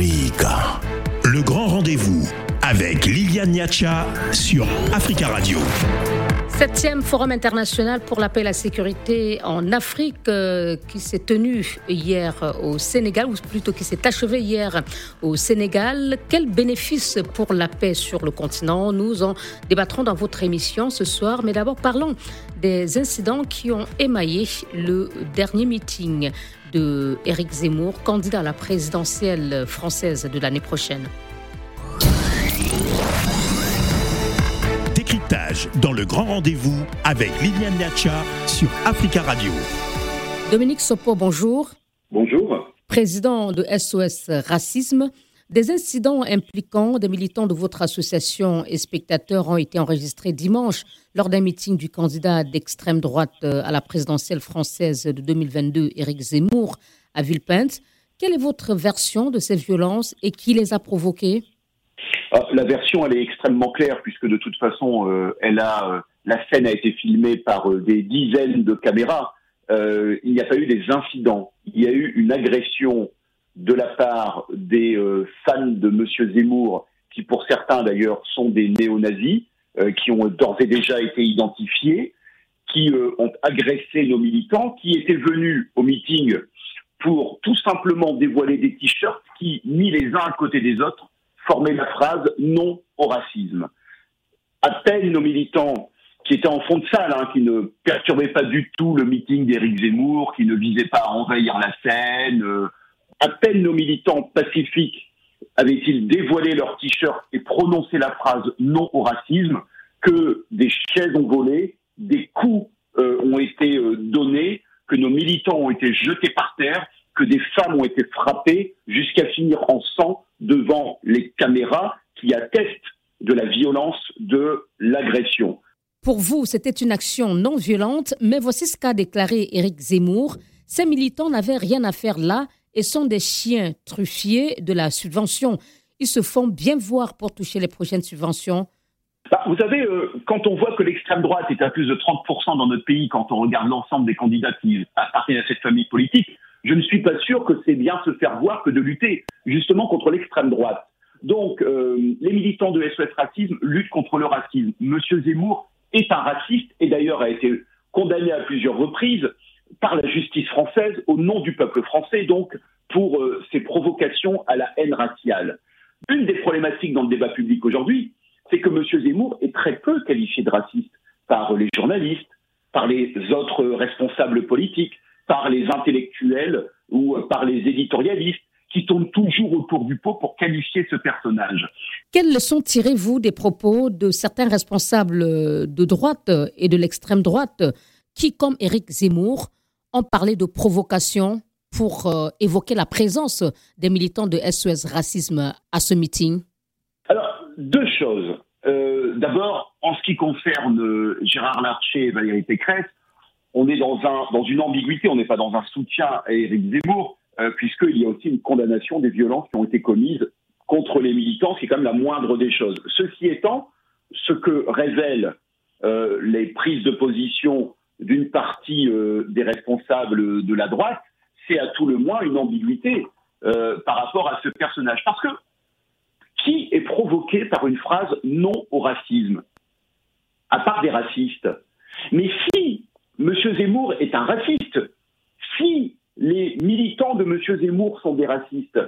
Le grand rendez-vous avec Liliane Niacha sur Africa Radio. Septième forum international pour la paix et la sécurité en Afrique euh, qui s'est tenu hier au Sénégal, ou plutôt qui s'est achevé hier au Sénégal. Quel bénéfice pour la paix sur le continent? Nous en débattrons dans votre émission ce soir. Mais d'abord, parlons des incidents qui ont émaillé le dernier meeting de Éric Zemmour, candidat à la présidentielle française de l'année prochaine. Décryptage dans le grand rendez-vous avec Liliane Niacha sur Africa Radio. Dominique Sopo, bonjour. Bonjour. Président de SOS Racisme. Des incidents impliquant des militants de votre association et spectateurs ont été enregistrés dimanche lors d'un meeting du candidat d'extrême droite euh, à la présidentielle française de 2022, Éric Zemmour, à Villepinte. Quelle est votre version de ces violences et qui les a provoquées? Ah, La version, elle est extrêmement claire puisque de toute façon, euh, elle a, euh, la scène a été filmée par des dizaines de caméras. il n'y a pas eu des incidents. Il y a eu une agression de la part des euh, fans de Monsieur Zemmour, qui pour certains d'ailleurs sont des néo-nazis, euh, qui ont d'ores et déjà été identifiés, qui euh, ont agressé nos militants, qui étaient venus au meeting pour tout simplement dévoiler des t-shirts qui, mis les uns à côté des autres, formaient la phrase non au racisme. À peine nos militants qui étaient en fond de salle, hein, qui ne perturbaient pas du tout le meeting d'Éric Zemmour, qui ne visaient pas à envahir la scène, à peine nos militants pacifiques avaient-ils dévoilé leur t-shirt et prononcé la phrase non au racisme que des chaises ont volé, des coups euh, ont été euh, donnés, que nos militants ont été jetés par terre, que des femmes ont été frappées jusqu'à finir en sang devant les caméras qui attestent de la violence de l'agression. Pour vous, c'était une action non violente, mais voici ce qu'a déclaré Éric Zemmour. Ces militants n'avaient rien à faire là et sont des chiens truffiers de la subvention. Ils se font bien voir pour toucher les prochaines subventions. Bah, vous savez, euh, quand on voit que l'extrême droite est à plus de 30% dans notre pays, quand on regarde l'ensemble des candidats qui appartiennent à cette famille politique, je ne suis pas sûr que c'est bien se faire voir que de lutter justement contre l'extrême droite. Donc, euh, les militants de SOS Racisme luttent contre le racisme. Monsieur Zemmour est un raciste et d'ailleurs a été condamné à plusieurs reprises par la justice française au nom du peuple français, donc pour euh, ses provocations à la haine raciale. Une des problématiques dans le débat public aujourd'hui, c'est que M. Zemmour est très peu qualifié de raciste par les journalistes, par les autres responsables politiques, par les intellectuels ou par les éditorialistes qui tournent toujours autour du pot pour qualifier ce personnage. Quelles leçons tirez-vous des propos de certains responsables de droite et de l'extrême droite qui, comme Éric Zemmour, ont parlé de provocation pour euh, évoquer la présence des militants de SOS Racisme à ce meeting Alors, deux choses. Euh, d'abord, en ce qui concerne euh, Gérard Larcher et Valérie Pécresse, on est dans une ambiguïté, on n'est pas dans un soutien à Éric Zemmour, puisqu'il y a aussi une condamnation des violences qui ont été commises contre les militants, ce qui est quand même la moindre des choses. Ceci étant, ce que révèlent les prises de position d'une partie euh, des responsables de la droite, c'est à tout le moins une ambiguïté euh, par rapport à ce personnage. Parce que qui est provoqué par une phrase non au racisme? À part des racistes. Mais si M. Zemmour est un raciste, si les militants de M. Zemmour sont des racistes,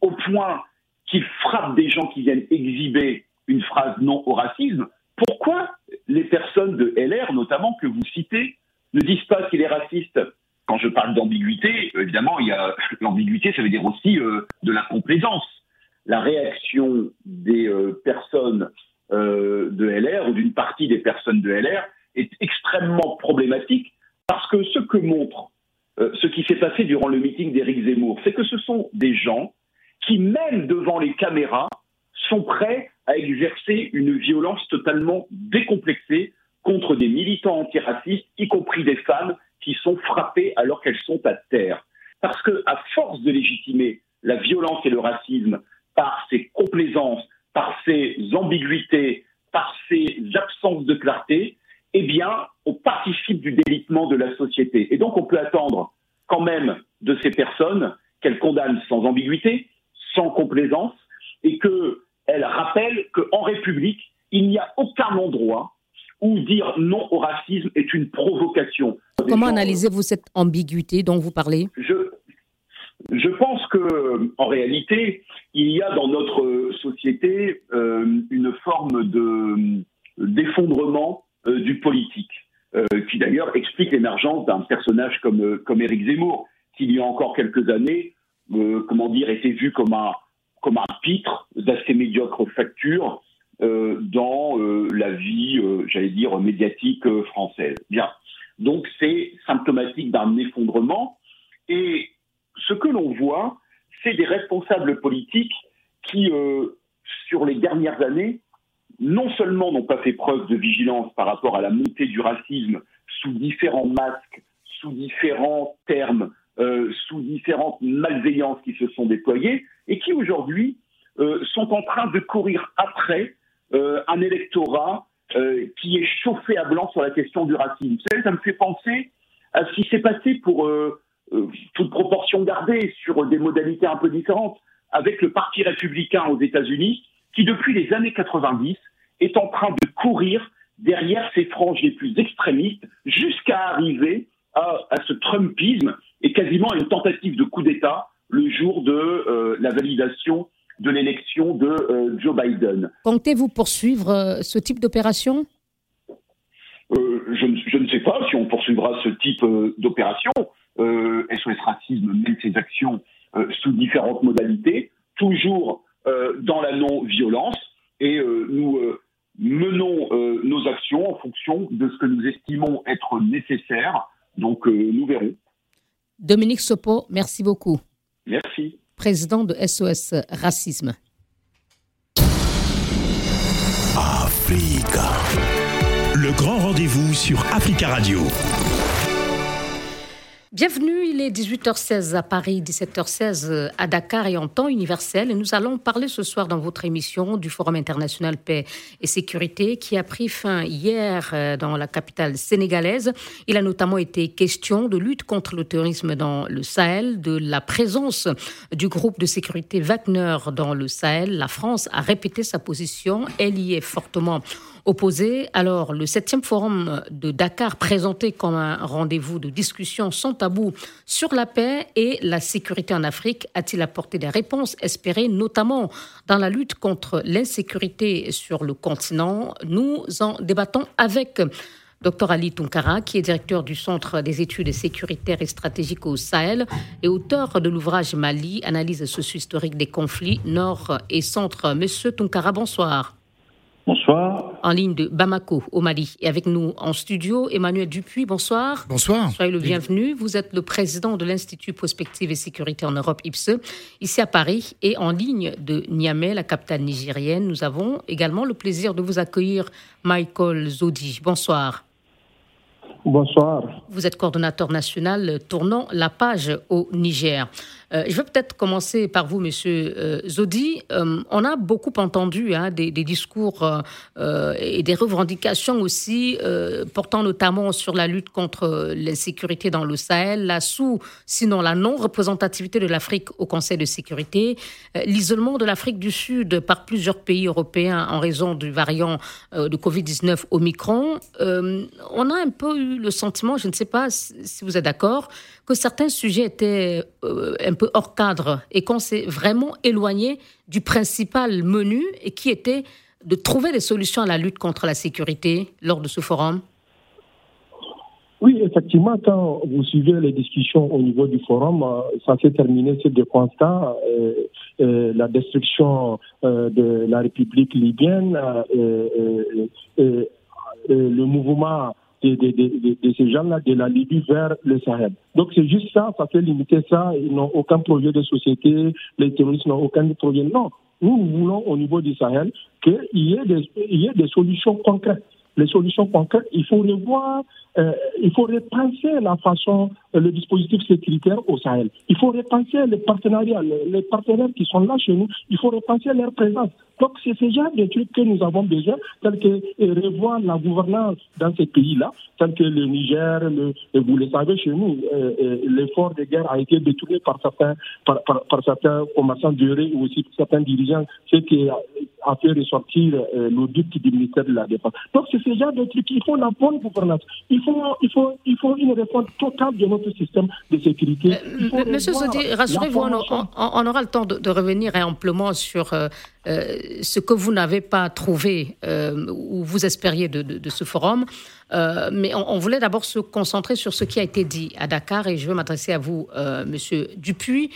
au point qu'ils frappent des gens qui viennent exhiber une phrase non au racisme, pourquoi les personnes de LR, notamment, que vous citez, ne disent pas qu'il est raciste Quand je parle d'ambiguïté, évidemment, il y a l'ambiguïté, ça veut dire aussi euh, de la complaisance. La réaction des euh, personnes euh, de LR ou d'une partie des personnes de LR est extrêmement problématique parce que ce que montre ce qui s'est passé durant le meeting d'Éric Zemmour, c'est que ce sont des gens qui, même devant les caméras, sont prêts à exercer une violence totalement décomplexée contre des militants antiracistes, y compris des femmes qui sont frappées alors qu'elles sont à terre. Parce que, à force de légitimer la violence et le racisme par ses complaisances, par ses ambiguïtés, par ses absences de clarté, eh bien, on participe du délitement de la société. Et donc, on peut attendre quand même de ces personnes qu'elles condamnent sans ambiguïté, sans complaisance et qu'elle rappelle qu'en République, il n'y a aucun endroit où dire non au racisme est une provocation. Comment analysez-vous cette ambiguïté dont vous parlez? Je, je pense que, en réalité, il y a dans notre société euh, une forme de d'effondrement euh, du politique, euh, qui d'ailleurs explique l'émergence d'un personnage comme comme Éric Zemmour, qui il y a encore quelques années, comment dire, était vu comme un comme un pitre d'assez médiocre facture dans la vie, j'allais dire, médiatique française. Bien. Donc c'est symptomatique d'un effondrement. Et ce que l'on voit, c'est des responsables politiques qui, euh, sur les dernières années, non seulement n'ont pas fait preuve de vigilance par rapport à la montée du racisme sous différents masques, sous différents termes, euh, sous différentes malveillances qui se sont déployées, et qui aujourd'hui euh, sont en train de courir après un électorat qui est chauffé à blanc sur la question du racisme. Vous savez, ça me fait penser à ce qui s'est passé pour euh, toute proportion gardée sur des modalités un peu différentes, avec le Parti républicain aux États-Unis, qui depuis les années 90 est en train de courir derrière ses franges les plus extrémistes jusqu'à arriver à, ce Trumpisme et quasiment à une tentative de coup d'État le jour de euh, la validation de l'élection de euh, Joe Biden. Comptez-vous poursuivre ce type d'opération? Je, je, ne sais pas si on poursuivra ce type d'opération. SOS euh, Racisme mène ses actions euh, sous différentes modalités, toujours euh, dans la non-violence, et nous menons nos actions en fonction de ce que nous estimons être nécessaire. Donc nous verrons. Dominique Sopo, merci beaucoup. Merci. Président de SOS Racisme. Africa. Le grand rendez-vous sur Africa Radio. Bienvenue, il est 18h16 à Paris, 17h16 à Dakar et en temps universel. Et nous allons parler ce soir dans votre émission du Forum international paix et sécurité qui a pris fin hier euh, dans la capitale sénégalaise. Il a notamment été question de lutte contre le terrorisme dans le Sahel, de la présence du groupe de sécurité Wagner dans le Sahel. La France a répété sa position. Elle y est fortement opposé. Alors, le 7e forum de Dakar, présenté comme un rendez-vous de discussion sans tabou sur la paix et la sécurité en Afrique, a-t-il apporté des réponses espérées, notamment dans la lutte contre l'insécurité sur le continent? Nous en débattons avec Dr Ali Tunkara, qui est directeur du Centre des études sécuritaires et stratégiques au Sahel et auteur de l'ouvrage Mali, analyse socio-historique des conflits nord et centre. Monsieur Tunkara, bonsoir. Bonsoir. En ligne de Bamako, au Mali. Et avec nous en studio, Emmanuel Dupuis, bonsoir. Bonsoir. Soyez le bienvenu. Vous êtes le président de l'Institut Prospective et Sécurité en Europe, IPSE, ici à Paris. Et en ligne de Niamey, la capitale nigérienne, nous avons également le plaisir de vous accueillir, Michael Zodi. Bonsoir. Bonsoir. Vous êtes coordonnateur national tournant la page au Niger. Euh, je vais peut-être commencer par vous, Monsieur euh, Zodi. Euh, on a beaucoup entendu hein, des, discours et des revendications aussi portant notamment sur la lutte contre l'insécurité dans le Sahel, la sous, sinon la non-représentativité de l'Afrique au Conseil de sécurité, l'isolement de l'Afrique du Sud par plusieurs pays européens en raison du variant de Covid-19 Omicron. on a un peu eu le sentiment, je ne sais pas si vous êtes d'accord, que certains sujets étaient euh, un peu hors cadre et qu'on s'est vraiment éloigné du principal menu et qui était de trouver des solutions à la lutte contre la sécurité lors de ce forum? Oui, effectivement, quand vous suivez les discussions au niveau du forum, euh, ça s'est terminé sur des constats. Euh, la destruction de la République libyenne, le mouvement de, ces gens-là de la Libye vers le Sahel. Donc c'est juste ça, ça fait limiter ça. Ils n'ont aucun projet de société, les terroristes n'ont aucun projet. Non, nous, voulons au niveau du Sahel qu'il y, y ait des solutions concrètes. Les solutions concrètes, il faut revoir, euh, il faut repenser la façon, euh, le dispositif sécuritaire au Sahel. Il faut repenser les partenariats, les, partenaires qui sont là chez nous, il faut repenser leur présence. Donc c'est ce genre de trucs que nous avons besoin, tel que euh, revoir la gouvernance dans ces pays-là, tel que le Niger, vous le savez chez nous, l'effort de guerre a été détourné par certains, par, par, certains commerçants durés ou aussi certains dirigeants, ce qui a fait ressortir l'audit du ministère de la Défense. Donc ce genre de trucs. Il faut la bonne gouvernance. Il faut, il faut, il faut une réforme totale de notre système de sécurité. Euh, monsieur Sodi, rassurez-vous, on, aura le temps de, revenir amplement sur euh, euh, ce que vous n'avez pas trouvé ou vous espériez de, ce forum. mais on, voulait d'abord se concentrer sur ce qui a été dit à Dakar et je veux m'adresser à vous, monsieur Dupuis.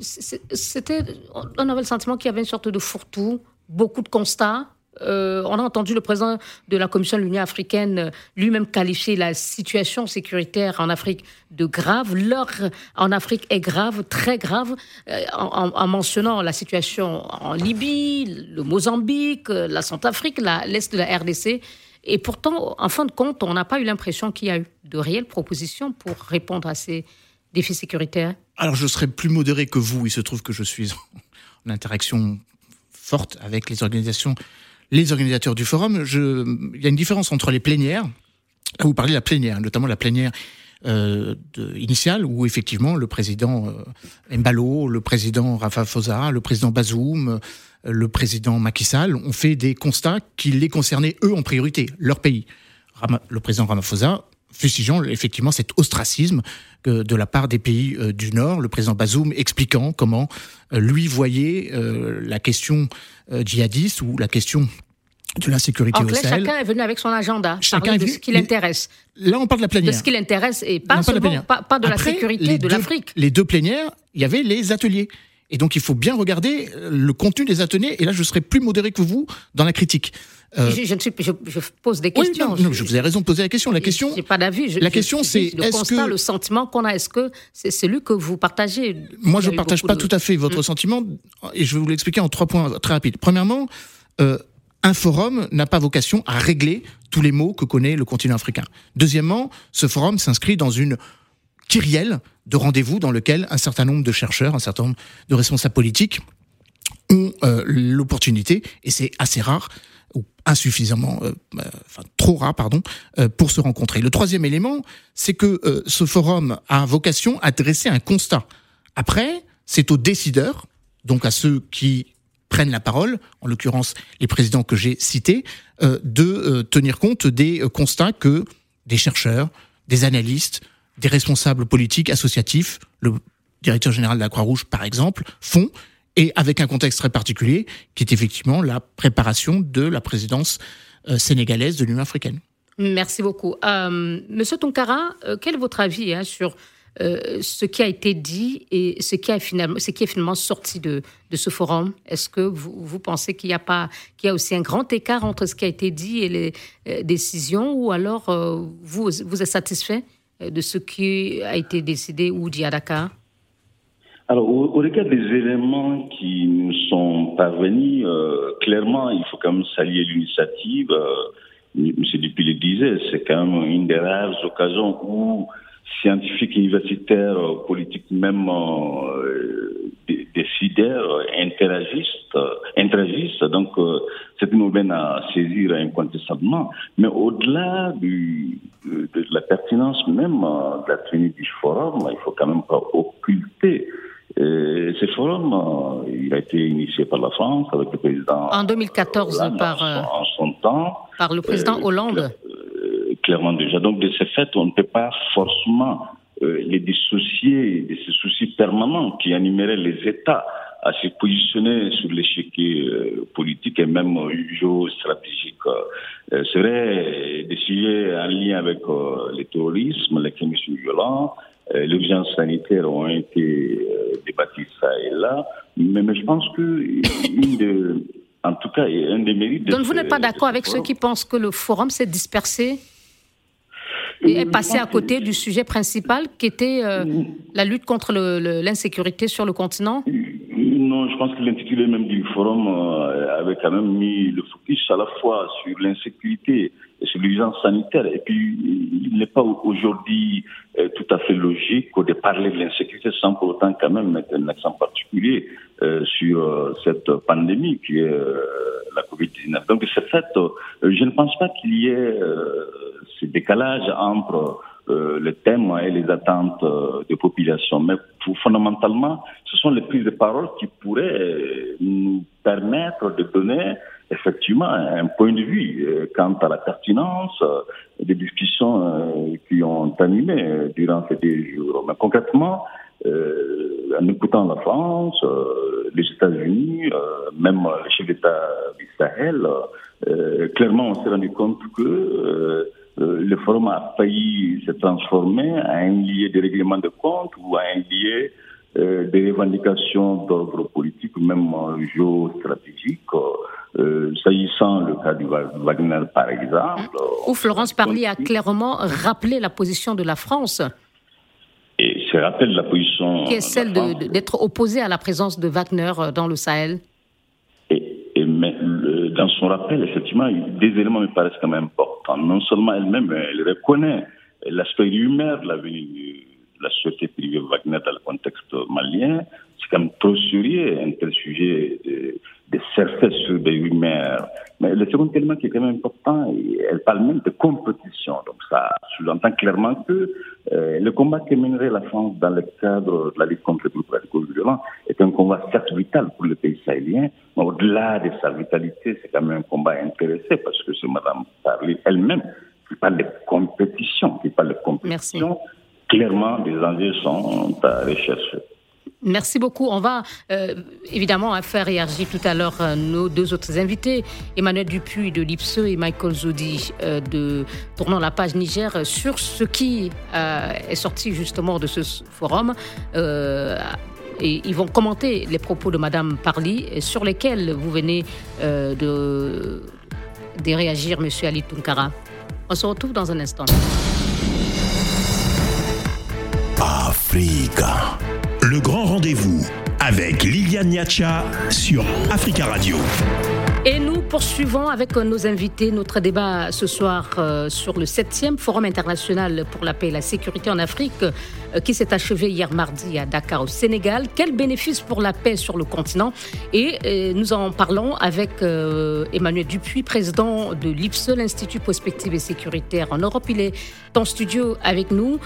C'était, on avait le sentiment qu'il y avait une sorte de fourre-tout, beaucoup de constats, euh, on a entendu le président de la Commission de l'Union africaine euh, lui-même qualifier la situation sécuritaire en Afrique de grave. L'heure en Afrique est grave, très grave, euh, en, mentionnant la situation en Libye, le Mozambique, la Centrafrique, l'Est de la RDC. Et pourtant, en fin de compte, on n'a pas eu l'impression qu'il y a eu de réelles propositions pour répondre à ces défis sécuritaires. Alors, je serais plus modéré que vous. Il se trouve que je suis en interaction forte avec les organisations les organisateurs du forum, il y a une différence entre les plénières. Vous parlez de la plénière, notamment la plénière euh, initiale, où effectivement le président euh, Mbalo, le président Rafa le président Bazoum, euh, le président Macky Sall ont fait des constats qui les concernaient eux en priorité, leur pays. le président Ramaphosa fustigeant effectivement cet ostracisme de la part des pays euh, du Nord, le président Bazoum expliquant comment euh, lui voyait euh, la question djihadiste ou la question de l'insécurité au Sahel. Chacun est venu avec son agenda, chacun de ce qui l'intéresse. Là, on parle de la plénière. De ce qui l'intéresse et pas, seulement, pas, de la sécurité de l'Afrique. Les deux plénières, il y avait les ateliers. Et donc, il faut bien regarder le contenu des ateliers. Et là, je serai plus modéré que vous dans la critique. Euh, je, je, pose des questions. je, vous ai raison de poser la question. La question. J'ai pas d'avis. La question, c'est le constat, le sentiment qu'on a. Est-ce que c'est celui que vous partagez? Moi, je ne partage pas tout à fait votre mm. sentiment, et je vais vous l'expliquer en trois points très rapides. Premièrement, euh, un forum n'a pas vocation à régler tous les maux que connaît le continent africain. Deuxièmement, ce forum s'inscrit dans une kyrielle de rendez-vous dans lequel un certain nombre de chercheurs, un certain nombre de responsables politiques ont euh, l'opportunité, et c'est assez rare, insuffisamment, euh, euh, enfin trop rare, pardon, euh, pour se rencontrer. Le troisième élément, c'est que ce forum a vocation à dresser un constat. Après, c'est aux décideurs, donc à ceux qui prennent la parole, en l'occurrence les présidents que j'ai cités, de tenir compte des constats que des chercheurs, des analystes, des responsables politiques, associatifs, le directeur général de la Croix-Rouge par exemple, font et avec un contexte très particulier, qui est effectivement la préparation de la présidence euh, sénégalaise de l'Union africaine. Merci beaucoup. Euh, Monsieur Tonkara, euh, quel est votre avis hein, sur ce qui a été dit et ce qui, a finalement, ce qui est finalement sorti de, ce forum? Est-ce que vous, pensez qu'il n'y a, y a aussi un grand écart entre ce qui a été dit et les décisions ou alors vous, vous êtes satisfait de ce qui a été décidé ou dit à Dakar? Alors, au, regard des éléments qui nous sont parvenus, euh, clairement, il faut quand même saluer l'initiative. Euh, M. Dupuis le disait, c'est quand même une des rares occasions où scientifiques, universitaires, politiques, même euh, décideurs interagissent, interagissent. Donc, euh, c'est une aubaine à saisir incontestablement. Mais au-delà du, de la pertinence même de la tenue du forum, il faut quand même pas occulter ce forum, euh, il a été initié par la France avec le président. En 2014, par. Euh, en son temps. Par le président euh, Hollande. clairement déjà. Donc, de ce fait, on ne peut pas forcément les dissocier de ce souci permanent qui animerait les États à se positionner sur l'échiquier politique et même géostratégique. C'est vrai, des sujets en lien avec le terrorisme, l'extrémisme violent, euh, l'urgence sanitaire ont été euh, débattues ça et là, mais, je pense que une de, en tout cas, un des mérites. Donc vous n'êtes pas d'accord avec ceux qui pensent que le forum s'est dispersé et est passé à côté du sujet principal qui était euh, la lutte contre l'insécurité sur le continent? Non, je pense que l'intitulé même du forum euh, avait quand même mis le focus à la fois sur l'insécurité et sur l'urgence sanitaire. Et puis, il n'est pas aujourd'hui euh, tout à fait logique de parler de l'insécurité sans pour autant quand même mettre un accent particulier euh, sur cette pandémie qui est la Covid-19. Donc, c'est fait, je ne pense pas qu'il y ait ce décalage entre euh, les thèmes et les attentes euh, des populations. Mais fondamentalement, ce sont les prises de parole qui pourraient nous permettre de donner effectivement un point de vue euh, quant à la pertinence des discussions qui ont animé durant ces deux jours. Mais concrètement, en écoutant la France, les États-Unis, même les chefs d'État d'Israël, clairement on s'est rendu compte que euh, le forum a failli se transformer en un lieu de règlement de compte ou en un lieu euh, de revendications d'ordre politique, même géostratégique. Euh, S'agissant le cas du Wagner, par exemple. Où Florence Parly a clairement rappelé la position de la France. Et se rappelle la position. Qui est celle d'être opposée à la présence de Wagner dans le Sahel. Et, et mais, dans son rappel, effectivement, des éléments me paraissent quand même importants. Non seulement elle-même, elle reconnaît l'aspect humain de la venue de la société privée Wagner dans le contexte malien. C'est quand même trop sérieux, un tel sujet de, surfer sur des rumeurs. Mais le second élément qui est quand même important, elle parle même de compétition. Donc ça sous-entend clairement que euh, le combat que mènerait la France dans le cadre de la lutte contre les groupes radicaux violents est un combat certes vital pour le pays sahélien, mais au-delà de sa vitalité, c'est quand même un combat intéressé parce que c'est Mme Parly elle-même qui parle de compétition, qui parle de compétition. Clairement, des enjeux sont à rechercher. Merci beaucoup. On va euh, évidemment faire réagir tout à l'heure euh, nos deux autres invités, Emmanuel Dupuis de l'IPSE et Michael Zodi euh, de Tournant la page Niger, sur ce qui est sorti justement de ce forum. et ils vont commenter les propos de Madame Parly, sur lesquels vous venez de, de réagir, Monsieur Ali Tunkara. On se retrouve dans un instant. Africa. Le grand rendez-vous avec Liliane Niacha sur Africa Radio. Et nous poursuivons avec nos invités notre débat ce soir euh, sur le 7e Forum international pour la paix et la sécurité en Afrique euh, qui s'est achevé hier mardi à Dakar au Sénégal. Quel bénéfice pour la paix sur le continent? Et euh, nous en parlons avec Emmanuel Dupuis, président de l'IPSE, l'Institut Prospective et Sécuritaire en Europe. Il est en studio avec nous.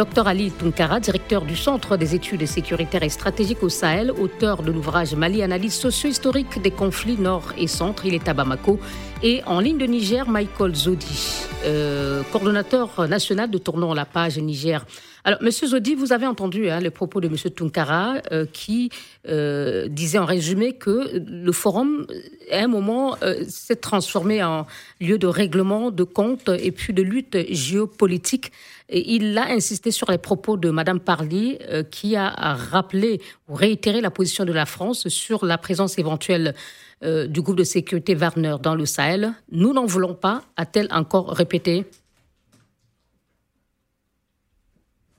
Dr Ali Tunkara, directeur du Centre des études sécuritaires et stratégiques au Sahel, auteur de l'ouvrage Mali Analyse socio-historique des conflits nord et centre, il est à Bamako. Et en ligne de Niger, Michael Zodi, euh, coordonnateur national de Tournons la page Niger. Alors, Monsieur Zodi, vous avez entendu hein, les propos de Monsieur Tunkara euh, qui euh, disait en résumé que le forum, à un moment, s'est transformé en lieu de règlement de comptes et puis de lutte géopolitique il a insisté sur les propos de Madame Parly, euh, qui a rappelé ou réitéré la position de la France sur la présence éventuelle euh, du groupe de sécurité Wagner dans le Sahel. Nous n'en voulons pas, a-t-elle encore répété.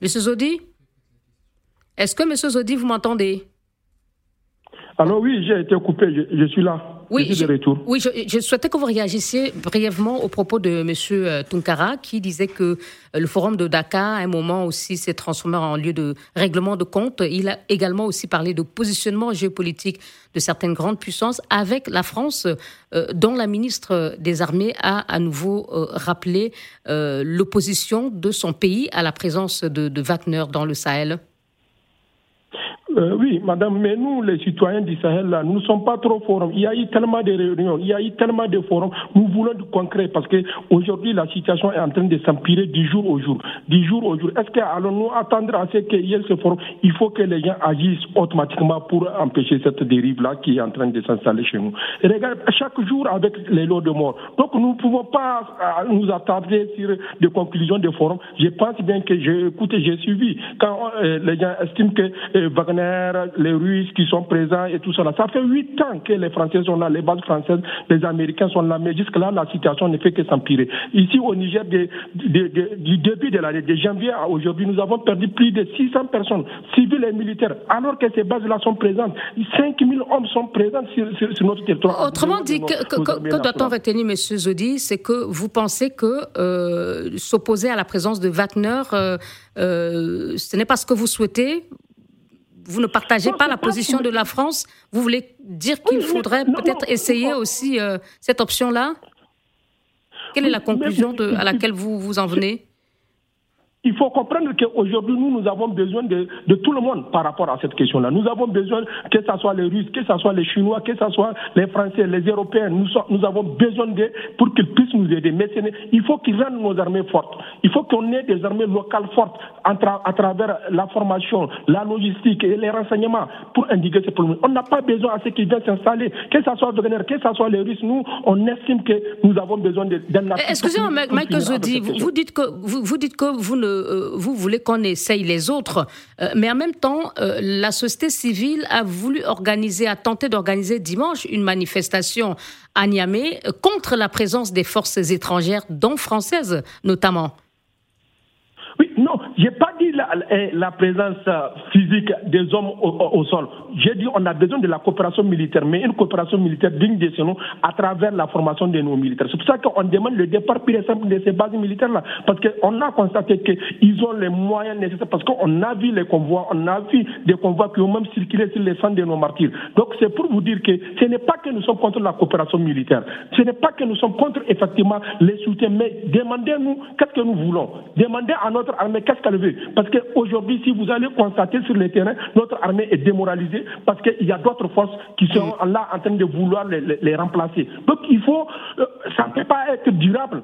Monsieur Zodi Est-ce que Monsieur Zodi, vous m'entendez? Alors oui, j'ai été coupé, je, suis là. Oui, je, oui je, souhaitais que vous réagissiez brièvement au propos de M. Euh, Tunkara qui disait que euh, le forum de Dakar, à un moment aussi, s'est transformé en lieu de règlement de compte. Il a également aussi parlé de positionnement géopolitique de certaines grandes puissances avec la France, euh, dont la ministre des Armées a à nouveau rappelé l'opposition de son pays à la présence de, de Wagner dans le Sahel. Euh, oui, madame, mais nous, les citoyens du Sahel, là, nous ne sommes pas trop forums. Il y a eu tellement de réunions, il y a eu tellement de forums. Nous voulons du concret parce qu'aujourd'hui, la situation est en train de s'empirer du jour au jour. Du jour au jour. Est-ce qu'allons-nous attendre à ce qu'il y ait ce forum? Il faut que les gens agissent automatiquement pour empêcher cette dérive-là qui est en train de s'installer chez nous. Et regarde, chaque jour avec les lots de mort. Donc, nous ne pouvons pas euh, nous attarder sur des conclusions de forum. Je pense bien que j'ai écouté, j'ai suivi. Quand euh, les gens estiment que Wagner Les Russes qui sont présents et tout cela. Ça fait huit ans que les Français sont là, les bases françaises, les Américains sont là, mais jusque-là, la situation ne fait que s'empirer. Ici, au Niger, du début de l'année, de janvier à aujourd'hui, nous avons perdu plus de 600 personnes, civiles et militaires, alors que ces bases-là sont présentes. 5000 hommes sont présents sur, notre territoire. Autrement dit, que, que, doit-on retenir, M. Zodi, c'est que vous pensez que euh, s'opposer à la présence de Wagner, euh, euh, ce n'est pas ce que vous souhaitez vous ne partagez pas la position de la France. Vous voulez dire qu'il faudrait peut-être essayer aussi cette option-là? Quelle est la conclusion à laquelle vous vous en venez? Il faut comprendre qu'aujourd'hui, nous, nous avons besoin de, de, tout le monde par rapport à cette question-là. Nous avons besoin, que ce soit les Russes, que ce soit les Chinois, que ce soit les Français, les Européens, nous, nous avons besoin d'eux pour qu'ils puissent nous aider. Mais il faut qu'ils rendent nos armées fortes. Il faut qu'on ait des armées locales fortes à travers la formation, la logistique et les renseignements pour indiquer ces problèmes. On n'a pas besoin à ceux qui viennent s'installer, que ce soit Wagner, que ce soit les Russes. Nous, on estime que nous avons besoin d'un Excusez-moi, Michael Zodi, vous, vous, dites que, vous, vous dites que vous ne euh, vous voulez qu'on essaye les autres, euh, mais en même temps, euh, la société civile a voulu organiser, a tenté d'organiser dimanche une manifestation à Niamey contre la présence des forces étrangères, dont françaises notamment. Oui, non, j'ai pas dit la, présence physique des hommes au, sol. J'ai dit on a besoin de la coopération militaire, mais une coopération militaire digne de ce nom à travers la formation de nos militaires. C'est pour ça qu'on demande le départ pur et de ces bases militaires-là. Parce qu'on a constaté qu'ils ont les moyens nécessaires, parce qu'on a vu les convois, on a vu des convois qui ont même circulé sur les centres de nos martyrs. Donc c'est pour vous dire que ce n'est pas que nous sommes contre la coopération militaire, ce n'est pas que nous sommes contre effectivement les soutiens, mais demandez-nous qu'est-ce que nous voulons. Demandez à notre armée qu'est-ce qu'elle veut. Parce qu'aujourd'hui, si vous allez constater sur le terrain, notre armée est démoralisée parce qu'il y a d'autres forces qui sont là en train de vouloir les, remplacer. Donc il faut, euh, ça ne peut pas être durable.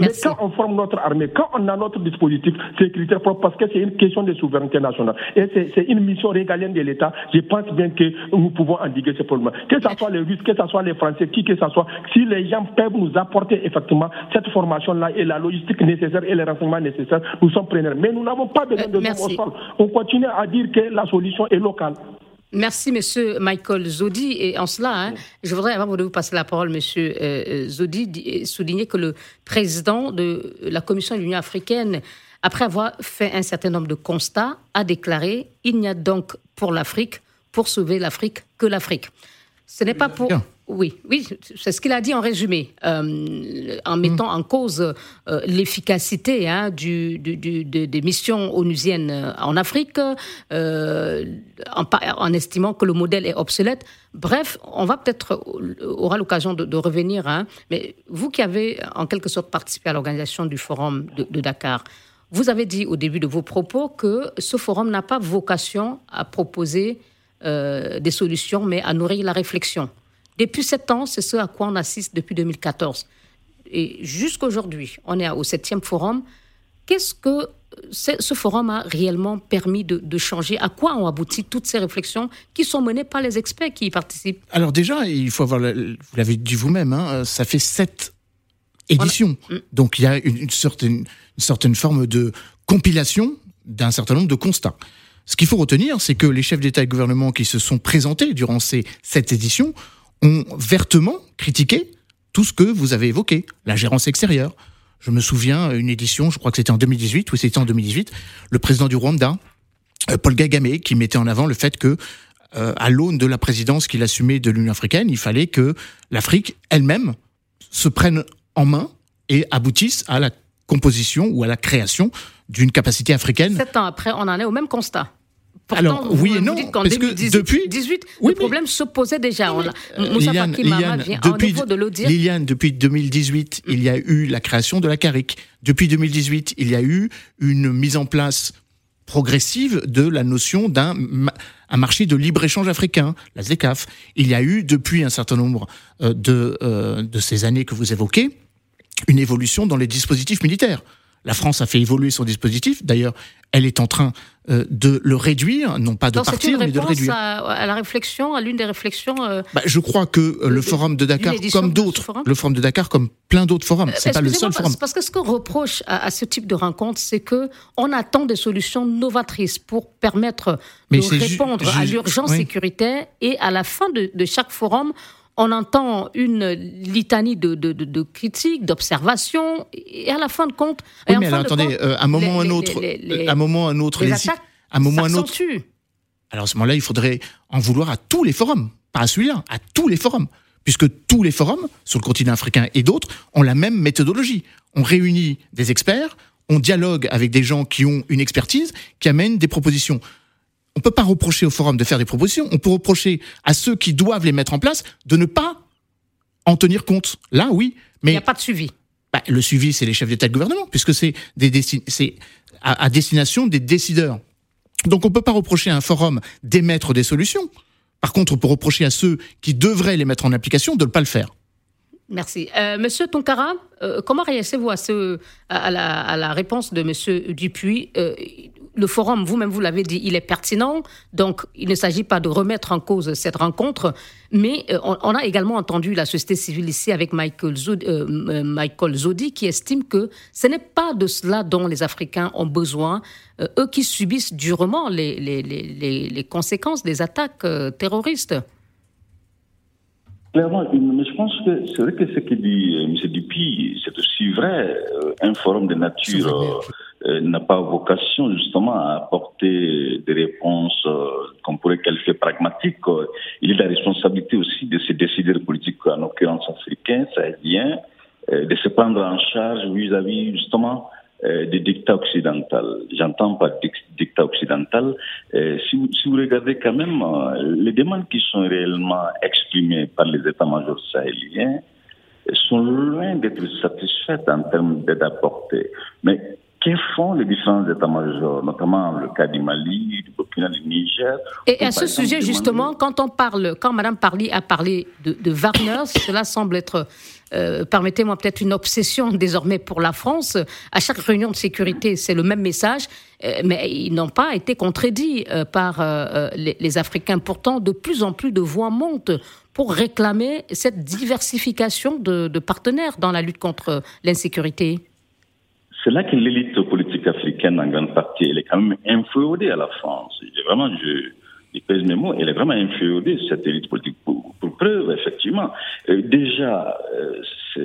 Mais quand on forme notre armée, quand on a notre dispositif sécuritaire propre, parce que c'est une question de souveraineté nationale, et c'est une mission régalienne de l'État, je pense bien que nous pouvons endiguer ce problème. Que ce soit les Russes, que ce soit les Français, qui que ce soit, si les gens peuvent nous apporter effectivement cette formation-là et la logistique nécessaire et les renseignements nécessaires, nous sommes preneurs. Mais nous n'avons pas besoin de euh, au sol. On continue à dire que la solution est locale. Merci, Monsieur Michael Zodi. Et en cela, hein, je voudrais, avant de vous passer la parole, Monsieur euh, Zodi, souligner que le président de la Commission de l'Union africaine, après avoir fait un certain nombre de constats, a déclaré il n'y a donc pour l'Afrique, pour sauver l'Afrique, que l'Afrique. Ce n'est pas pour. Oui, oui, c'est ce qu'il a dit en résumé, euh, en mettant en cause euh, l'efficacité hein, du, des missions onusiennes euh, en Afrique, en, estimant que le modèle est obsolète. Bref, on va peut-être aura l'occasion de, revenir. Hein, mais vous qui avez en quelque sorte participé à l'organisation du forum de Dakar, vous avez dit au début de vos propos que ce forum n'a pas vocation à proposer des solutions, mais à nourrir la réflexion. Depuis sept ans, c'est ce à quoi on assiste depuis 2014. Et jusqu'aujourd'hui, on est au septième forum. Qu'est-ce que ce forum a réellement permis de, changer? À quoi ont abouti toutes ces réflexions qui sont menées par les experts qui y participent? Alors déjà, il faut avoir, vous l'avez dit vous-même, hein, ça fait sept éditions. Mm. Donc il y a une, certaine, une certaine forme de compilation d'un certain nombre de constats. Ce qu'il faut retenir, c'est que les chefs d'État et de gouvernement qui se sont présentés durant ces sept éditions ont vertement critiqué tout ce que vous avez évoqué, la gérance extérieure. Je me souviens une édition, je crois que c'était en 2018, ou c'était en 2018, le président du Rwanda, euh, Paul Kagame, qui mettait en avant le fait que, euh, à l'aune de la présidence qu'il assumait de l'Union africaine, il fallait que l'Afrique elle-même se prenne en main et aboutisse à la composition ou à la création d'une capacité africaine. Sept ans après, on en est au même constat. Alors, oui et non, parce que depuis 18, le problème se posait déjà. On Liliane, depuis, de Liliane, depuis 2018, il y a eu la création de la CARIC. Depuis 2018, il y a eu une mise en place progressive de la notion d'un un marché de libre-échange africain, la ZECAF. Il y a eu, depuis un certain nombre euh, de, euh, de ces années que vous évoquez, une évolution dans les dispositifs militaires La France a fait évoluer son dispositif. D'ailleurs, elle est en train euh, de le réduire, non pas de partir, mais de le réduire. À, à la réflexion, à l'une des réflexions. Euh, bah, je crois que euh, le forum de Dakar, comme d'autres, le forum de Dakar, comme plein d'autres forums, c'est pas le seul forum. Parce que ce qu'on reproche à, ce type de rencontre, c'est que on attend des solutions novatrices pour permettre de répondre à l'urgence sécuritaire et à la fin de, de chaque forum, on entend une litanie de, critiques, d'observations, et à la fin de compte. Oui, mais alors, attendez, à un moment ou un autre, un moment un autre, les attaques, un moment un autre. Alors à ce moment-là, il faudrait en vouloir à tous les forums, pas à celui-là, à tous les forums, puisque tous les forums sur le continent africain et d'autres ont la même méthodologie. On réunit des experts, on dialogue avec des gens qui ont une expertise, qui amènent des propositions on peut pas reprocher au forum de faire des propositions. On peut reprocher à ceux qui doivent les mettre en place de ne pas en tenir compte. Là, oui, mais il n'y a pas de suivi. Bah, le suivi, c'est les chefs d'État et de gouvernement, puisque c'est des c'est à, destination des décideurs. Donc, on peut pas reprocher à un forum d'émettre des solutions. Par contre, on peut reprocher à ceux qui devraient les mettre en application de ne pas le faire. Merci. Euh, Monsieur Tonkara, euh, comment réagissez-vous à, la, réponse de Monsieur Dupuis euh, le forum, vous-même vous, l'avez dit, il est pertinent. Donc, il ne s'agit pas de remettre en cause cette rencontre. Mais euh, on, a également entendu la société civile ici avec Michael Zodi, euh, euh, Michael Zodi qui estime que ce n'est pas de cela dont les Africains ont besoin. eux qui subissent durement les, les, les, les conséquences des attaques terroristes. Clairement, mais je pense que c'est vrai que ce que dit M. Dupuis, c'est aussi vrai. Un forum de nature euh, n'a pas vocation justement à apporter des réponses euh, qu'on pourrait qualifier pragmatiques. Il est la responsabilité aussi de ces décideurs politiques, en l'occurrence africains, sahéliens, euh, de se prendre en charge vis-à-vis justement des dictats occidentaux. J'entends pas dictats occidentaux. Si vous, si vous regardez quand même les demandes qui sont réellement exprimées par les États-majors sahéliens, sont loin d'être satisfaites en termes d'aide apportée. Mais que font les différents états-majors, notamment le cas du Mali, du Burkina, du Niger Et à ce sujet, justement, quand on parle, quand Mme Parly a parlé de, de Wagner, cela semble être, euh, permettez-moi peut-être une obsession désormais pour la France. À chaque réunion de sécurité, c'est le même message, euh, mais ils n'ont pas été contredits euh, par les, les Africains. Pourtant, de plus en plus de voix montent pour réclamer cette diversification de, de partenaires dans la lutte contre l'insécurité. C'est là que l'élite politique africaine, en grande partie, elle est quand même inféodée à la France. Vraiment, je, je pèse mes mots, elle est vraiment inféodée, cette élite politique. Pour, preuve, effectivement, euh, déjà, euh,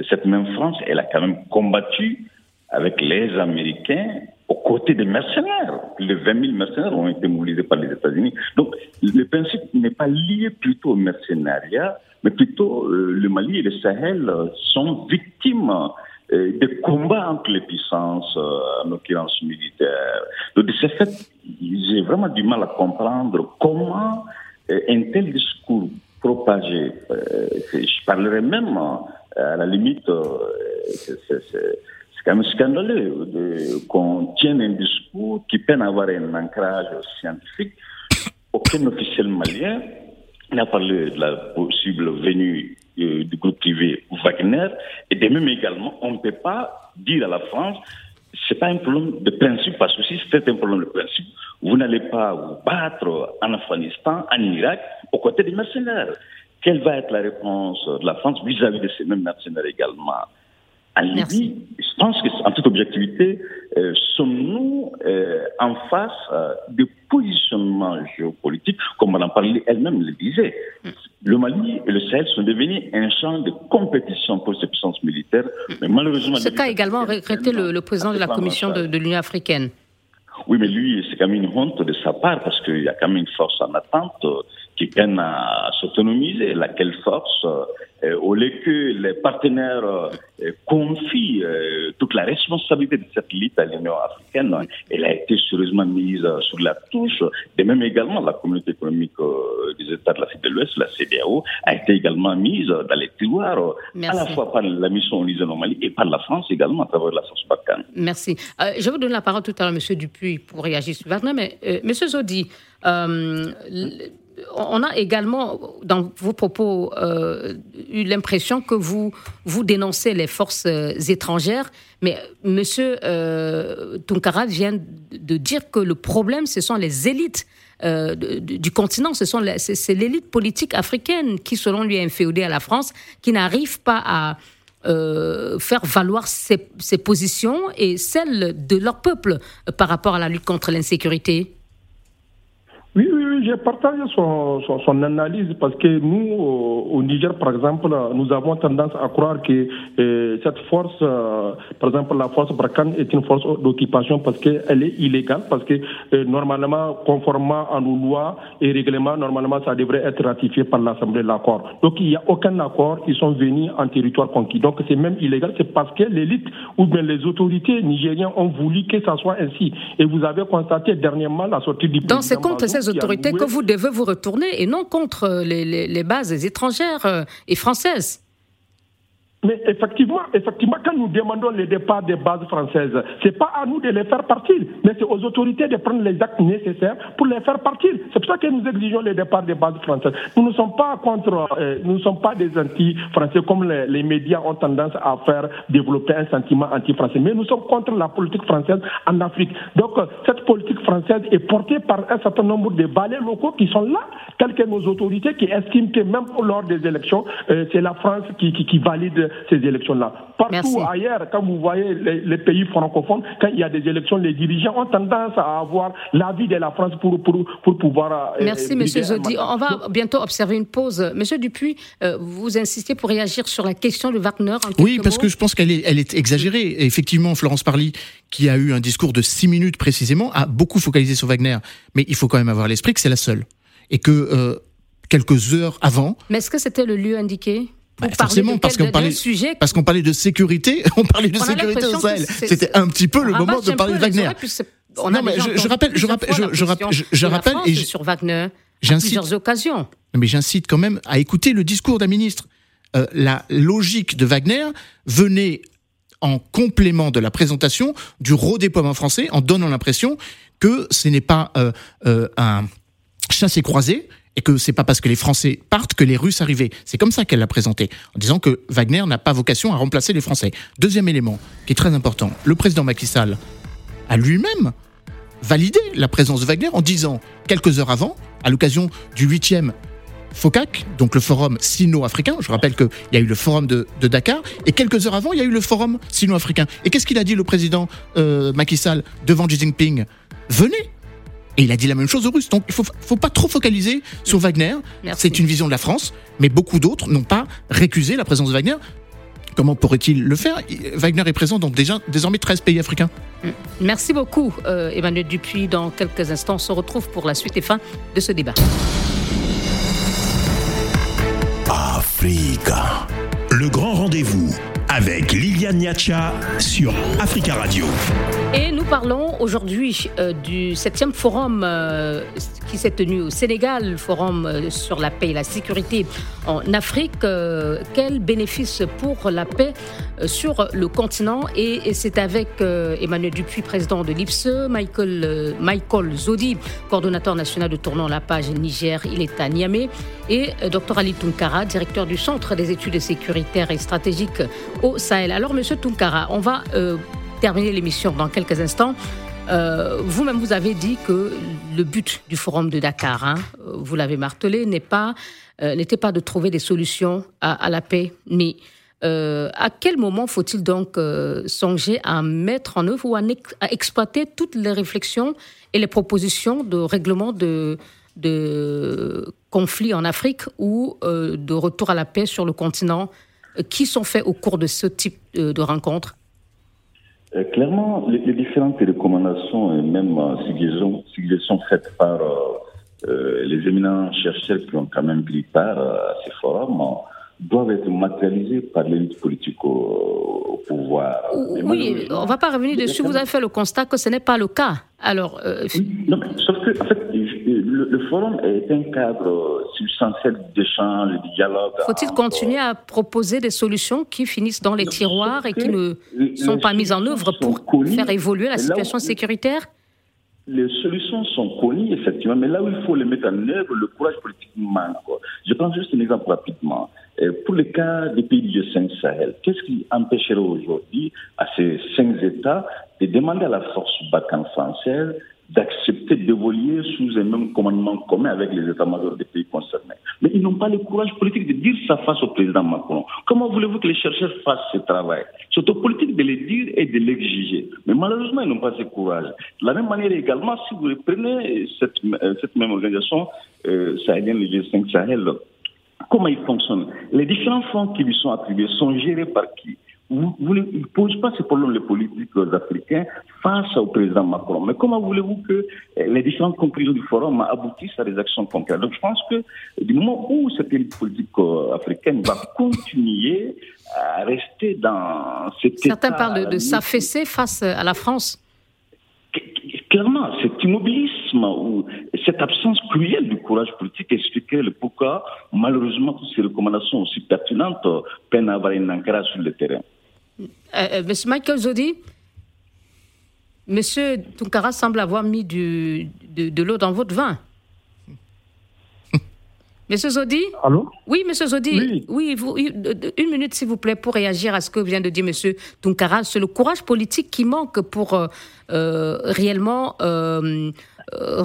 cette même France, elle a quand même combattu avec les Américains aux côtés des mercenaires. De 20 000 mercenaires ont été mobilisés par les États-Unis. Donc, le principe n'est pas lié plutôt au mercenariat, mais plutôt euh, le Mali et le Sahel sont victimes des combats entre les puissances, euh, en l'occurrence militaires. Donc, de ce fait, j'ai vraiment du mal à comprendre comment euh, un tel discours propagé, euh, je parlerais même à la limite, c'est quand même scandaleux qu'on tienne un discours qui peine à avoir un ancrage scientifique. Aucun officiel malien n'a parlé de la possible venue du groupe privé Wagner. Et de même également, on ne peut pas dire à la France, c'est pas un problème de principe, parce que si c'était un problème de principe, vous n'allez pas vous battre en Afghanistan, en Irak, aux côtés des mercenaires. Quelle va être la réponse de la France vis-à-vis de ces mêmes mercenaires également? En Libye, je pense qu'en toute objectivité, euh, sommes-nous euh, en face euh, de positionnements géopolitiques, comme Mme Parly elle-même le disait. Mm. Le Mali et le Sahel sont devenus un champ de compétition pour ces puissances militaires, mm. mais malheureusement... Ce qu'a également regretté le, président de la Commission de, de l'Union africaine. Oui, mais lui, c'est quand même une honte de sa part, parce qu'il y a quand même une force en attente qui peine à s'autonomiser. Laquelle force euh, au lieu que les partenaires euh, confient euh, toute la responsabilité de cette lutte à l'Union africaine, elle a été sérieusement mise sur la touche. De même également, la communauté économique des États de l'Afrique de l'Ouest, la CDAO, a été également mise dans les tiroirs, à la fois par la mission Onisé Mali et par la France également à travers la Barkhane. Merci. je vous donner la parole tout à l'heure M. Dupuis pour réagir sur Wagner, mais M. Zodi, on a également, dans vos propos, eu l'impression que vous, dénoncez les forces étrangères, mais M. Tunkara vient de dire que le problème, ce sont les élites du continent, ce c'est l'élite politique africaine qui, selon lui, est inféodée à la France, qui n'arrive pas à euh, faire valoir ses, positions et celles de leur peuple par rapport à la lutte contre l'insécurité oui, oui, oui, j'ai partagé son, son, analyse parce que nous, au, Niger, par exemple, nous avons tendance à croire que euh, cette force, euh, par exemple, la force Brakan est une force d'occupation parce qu'elle est illégale, parce que euh, normalement, conformément à nos lois et règlements, normalement, ça devrait être ratifié par l'Assemblée de l'accord. Donc, il n'y a aucun accord, ils sont venus en territoire conquis. Donc, c'est même illégal, c'est parce que l'élite ou bien les autorités nigériennes ont voulu que ça soit ainsi. Et vous avez constaté dernièrement la sortie du Dans ces comptes, autorités que vous devez vous retourner et non contre les, les bases étrangères euh, et françaises. Mais effectivement, effectivement, quand nous demandons le départ des bases françaises, c'est pas à nous de les faire partir, mais c'est aux autorités de prendre les actes nécessaires pour les faire partir. C'est pour ça que nous exigeons le départ des bases françaises. Nous ne sommes pas contre, euh, nous ne sommes pas des anti-français comme les, médias ont tendance à faire développer un sentiment anti-français, mais nous sommes contre la politique française en Afrique. Donc, euh, cette politique française est portée par un certain nombre de balais locaux qui sont là, tels que nos autorités qui estiment que même lors des élections, euh, c'est la France qui, qui valide ces élections-là. Partout ailleurs, quand vous voyez les, pays francophones, quand il y a des élections, les dirigeants ont tendance à avoir l'avis de la France pour, pour, pour pouvoir. Euh, Merci, Monsieur Zodi. On va bientôt observer une pause. Monsieur Dupuis, euh, vous insistez pour réagir sur la question de Wagner. oui, parce que je pense qu'elle est, elle est exagérée. effectivement, Florence Parly, qui a eu un discours de six minutes précisément, a beaucoup focalisé sur Wagner. Mais il faut quand même avoir l'esprit que c'est la seule. Et que. Euh, quelques heures avant. Mais est-ce que c'était le lieu indiqué? Bah, forcément, parce qu'on parlait, parce qu'on parlait de sécurité, on parlait de sécurité au Sahel. C'était un petit peu le moment de parler de Wagner. On non, mais je, rappelle, je rappelle, je, rappelle, je, rappelle, et sur Wagner à plusieurs occasions. Mais j'incite quand même à écouter le discours d'un ministre. Euh, la logique de Wagner venait en complément de la présentation du redéploiement français, en donnant l'impression que ce n'est pas euh, euh, un chassé croisé, et que c'est pas parce que les Français partent que les Russes arrivaient. C'est comme ça qu'elle l'a présenté, en disant que Wagner n'a pas vocation à remplacer les Français. Deuxième élément, qui est très important, le président Macky Sall a lui-même validé la présence de Wagner en disant, quelques heures avant, à l'occasion du 8e FOCAC, donc le forum sino-africain. Je rappelle qu'il y a eu le forum de, Dakar, et quelques heures avant, il y a eu le forum sino-africain. Et qu'est-ce qu'il a dit le président euh, Macky Sall devant Xi Jinping? Venez, et il a dit la même chose aux Russes. Donc il ne faut, faut pas trop focaliser sur Wagner. C'est une vision de la France, mais beaucoup d'autres n'ont pas récusé la présence de Wagner. Comment pourrait-il le faire? Wagner est présent dans déjà, désormais 13 pays africains. Mm. Merci beaucoup, euh, Emmanuel Dupuis. Dans quelques instants, on se retrouve pour la suite et fin de ce débat. Africa. Le grand rendez-vous avec Liliane Niacha sur Africa Radio. Et nous parlons aujourd'hui euh, du 7e forum euh, qui s'est tenu au Sénégal, le forum euh, sur la paix et la sécurité en Afrique. quel bénéfice pour la paix sur le continent? Et, c'est avec Emmanuel Dupuis, président de l'IPSE, Michael, Michael Zodi, coordonnateur national de Tournant La Page Niger, il est à Niamey, et Dr Ali Tunkara, directeur du Centre des études sécuritaires et stratégiques au Sahel. Alors, Monsieur Tunkara, on va euh, terminer l'émission dans quelques instants. Euh, vous-même, vous avez dit que le but du forum de Dakar, hein, vous l'avez martelé, euh, n'était pas de trouver des solutions à, la paix, mais à quel moment faut-il donc songer à mettre en œuvre ou à, exploiter toutes les réflexions et les propositions de règlement de conflits en Afrique ou de retour à la paix sur le continent qui sont faits au cours de ce type de, rencontres euh, Clairement, les, différentes recommandations et même euh, suggestions, faites par euh, les éminents chercheurs qui ont quand même pris part à ces forums doivent être matérialisées par l'élite politique au, pouvoir. Oui, on ne va pas revenir dessus. Vous avez fait le constat que ce n'est pas le cas. Alors, non, sauf que, en fait, le, forum est un cadre substantiel d'échange, de dialogue. Faut-il continuer à proposer des solutions qui finissent dans les tiroirs et qui ne sont pas mises en œuvre pour faire évoluer la situation sécuritaire? Les solutions sont connues, effectivement, mais là où il faut les mettre en œuvre, le courage politique manque. Je prends juste un exemple rapidement. Euh, pour le cas des pays du G5 Sahel, qu'est-ce qui empêcherait aujourd'hui à ces cinq États de demander à la force Balkan française d'accepter d'évoluer sous un même commandement commun avec les états-majors des pays concernés? Mais ils n'ont pas le courage politique de dire ça face au président Macron. Comment voulez-vous que les chercheurs fassent ce travail? C'est au politique de le dire et de l'exiger. Mais malheureusement, ils n'ont pas ce courage. De la même manière également, si vous cette, euh, cette même organisation euh, sahélienne, le G5 Sahel, comment il fonctionne Les différents fonds qui lui sont attribués sont gérés par qui? Vous, ne pose pas ces problèmes les politiques africains face au président Macron. Mais comment voulez-vous que eh, les différentes conclusions du forum aboutissent à des actions concrètes? Donc je pense que du moment où cette politique euh, africaine va continuer à rester dans cet Certains parlent de s'affaisser face à la France. Clairement, cet immobilisme ou cette absence cruelle du courage politique expliquerait le pourquoi, malheureusement, toutes ces recommandations aussi pertinentes peinent à avoir une ancrage sur le terrain. Euh, euh, Monsieur Michael Zodi, Monsieur Tunkara semble avoir mis de l'eau dans votre vin. Monsieur Zodi Allô? Oui, Monsieur Zodi. Oui, vous, une minute, s'il vous plaît, pour réagir à ce que vient de dire Monsieur Tunkara. C'est le courage politique qui manque pour euh, euh, réellement euh, euh,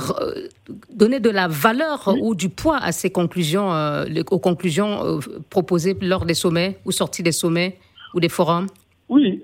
donner de la valeur oui. ou du poids à ces conclusions, euh, aux conclusions proposées lors des sommets ou sorties des sommets ou des forums Oui,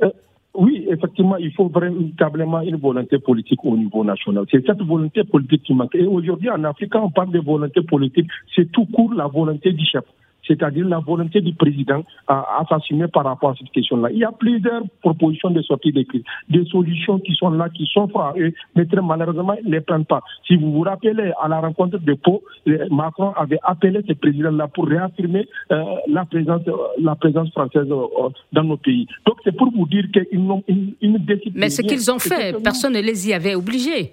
oui, effectivement, il faut véritablement une volonté politique au niveau national. C'est cette volonté politique qui manque. Et aujourd'hui, en Afrique, quand on parle de volonté politique, c'est tout court la volonté du chef c'est-à-dire la volonté du président à, à s'assumer par rapport à cette question-là. Il y a plusieurs propositions de sortie des crises, des solutions qui sont là, qui s'offrent à eux, mais très malheureusement, ils ne les prennent pas. Si vous vous rappelez, à la rencontre de Pau, Macron avait appelé ce président-là pour réaffirmer euh, la, présence, la présence française euh, dans nos pays. Donc c'est pour vous dire qu'ils n'ont une, une décision. Mais ce qu'ils ont fait, personne ne les y avait obligés.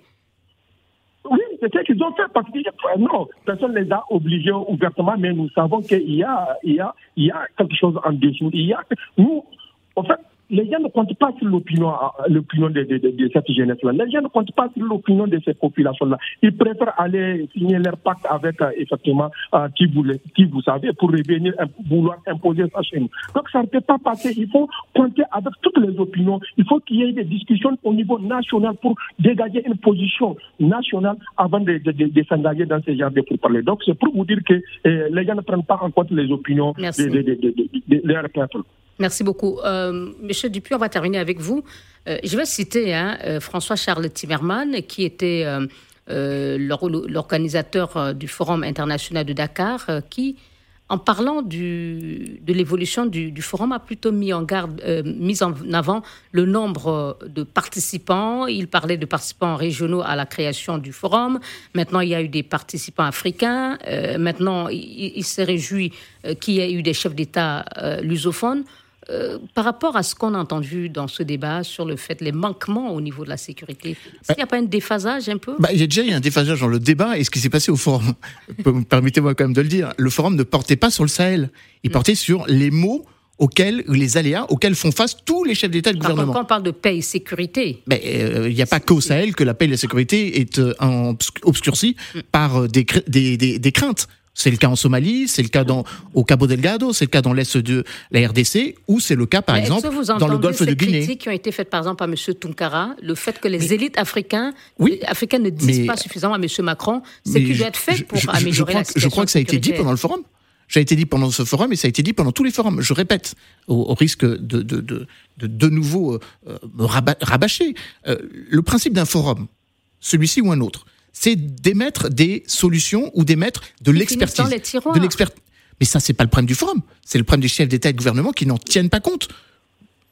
C'est ce qu'ils ont fait parce que non, personne ne les a obligés ouvertement, mais nous savons qu'il y a, il y a, il y a quelque chose en dessous. Il y a, nous, en fait, les gens ne comptent pas sur l'opinion, l'opinion de, de, de, de, cette jeunesse-là. Les gens ne comptent pas sur l'opinion de ces populations-là. Ils préfèrent aller signer leur pacte avec, euh, effectivement, euh, qui, vous, qui vous savez, pour revenir vouloir imposer ça chez nous. Donc ça ne peut pas passer. Il faut compter avec toutes les opinions. Il faut qu'il y ait des discussions au niveau national pour dégager une position nationale avant de, s'engager dans ce genre de pourparlers. Donc c'est pour vous dire que euh, les gens ne prennent pas en compte les opinions de, leur peuple. Merci beaucoup. Euh, Monsieur Dupuis, on va terminer avec vous. Euh, je vais citer hein, euh, François-Charles Timmerman, qui était l'organisateur du Forum international de Dakar, qui, en parlant de l'évolution du, forum, a plutôt mis en garde, mis en avant le nombre de participants. Il parlait de participants régionaux à la création du forum. Maintenant, il y a eu des participants africains. maintenant, il, il, se réjouit qu'il y ait eu des chefs d'État lusophones. Euh, par rapport à ce qu'on a entendu dans ce débat sur le fait les manquements au niveau de la sécurité, qu'il n'y a pas un déphasage un peu? Bah, Il y a déjà eu un déphasage dans le débat et ce qui s'est passé au forum. Permettez-moi quand même de le dire. Le forum ne portait pas sur le Sahel. Il portait sur les mots auxquels, les aléas auxquels font face tous les chefs d'État et de gouvernement. Quand on parle de paix et sécurité. Il euh, n'y a pas qu'au Sahel que la paix et la sécurité est euh, obscurcie mm. par des, des, des, des craintes. C'est le cas en Somalie, c'est le cas dans, au Cabo Delgado, c'est le cas dans l'est de la RDC, ou c'est le cas, par Mais exemple, dans le golfe de Guinée. critiques qui ont été faites, par exemple, par M. Tunkara, le fait que les mais, élites africains, oui, africaines ne disent mais, pas suffisamment à M. Macron ce qui doit être fait pour je, améliorer je crois, la situation. Je crois que ça a été dit pendant le forum. Ça a été dit pendant ce forum et ça a été dit pendant tous les forums. Je répète, au, au risque de de, de, de, de, de nouveau euh, me rabâcher. Euh, le principe d'un forum, celui-ci ou un autre, c'est d'émettre des solutions ou d'émettre de l'expertise. De l'expert. Mais ça, c'est pas le problème du forum. C'est le problème des chefs d'État et de gouvernement qui n'en tiennent pas compte.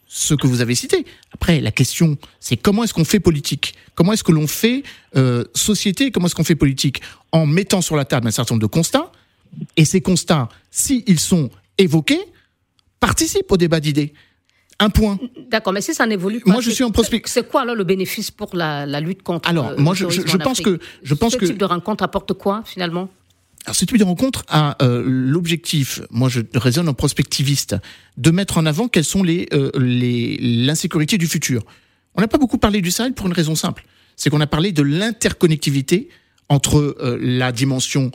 Ce que vous avez cité. Après, la question, c'est comment est-ce qu'on fait politique? Comment est-ce que l'on fait euh, société? Comment est-ce qu'on fait politique? En mettant sur la table un certain nombre de constats. Et ces constats, s'ils si sont évoqués, participent au débat d'idées un point. D'accord, mais si ça n'évolue pas, moi je suis en prospect. C'est quoi alors le bénéfice pour la, la lutte contre Alors, euh, moi je, je, je pense que je pense ce que type de rencontre apporte quoi finalement? Alors, ce type de rencontre a euh, l'objectif, moi je raisonne en prospectiviste, de mettre en avant quelles sont les euh, l'insécurité du futur. On n'a pas beaucoup parlé du Sahel pour une raison simple. c'est qu'on a parlé de l'interconnectivité entre euh, la dimension,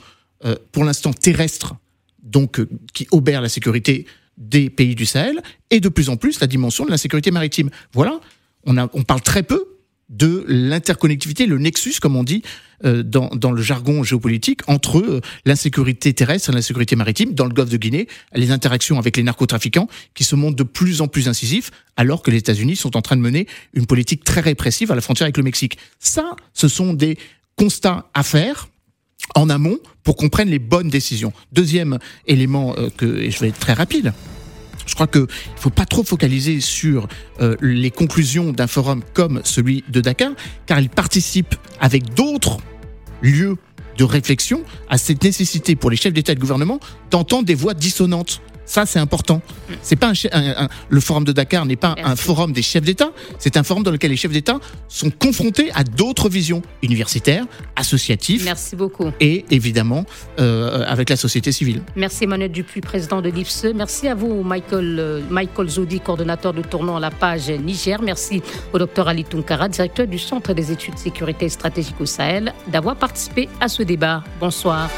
pour l'instant terrestre, donc qui obère la sécurité des pays du Sahel, et de plus en plus la dimension de la sécurité maritime. Voilà, on, a, on parle très peu de l'interconnectivité, le nexus, comme on dit euh, dans, dans, le jargon géopolitique, entre euh, l'insécurité terrestre et l'insécurité maritime, dans le golfe de Guinée, les interactions avec les narcotrafiquants qui se montrent de plus en plus incisifs, alors que les États-Unis sont en train de mener une politique très répressive à la frontière avec le Mexique. Ça, ce sont des constats à faire en amont pour qu'on prenne les bonnes décisions. Deuxième élément euh, que, et je vais être très rapide, je crois qu'il ne faut pas trop focaliser sur euh, les conclusions d'un forum comme celui de Dakar, car il participe avec d'autres lieux de réflexion à cette nécessité pour les chefs d'État et de gouvernement d'entendre des voix dissonantes. Ça, c'est important. C'est pas un, le forum de Dakar n'est pas un forum des chefs d'État. C'est un forum dans lequel les chefs d'État sont confrontés à d'autres visions universitaires, associatives. Merci beaucoup. Et évidemment euh, avec la société civile. Merci Emmanuel Dupuis, président de l'IFSE. Merci à vous Michael euh, Michael Zodi, coordonnateur de tournant à la page Niger. Merci au docteur Ali Tunkara, directeur du Centre des études sécurité stratégique au Sahel, d'avoir participé à ce débat. Bonsoir.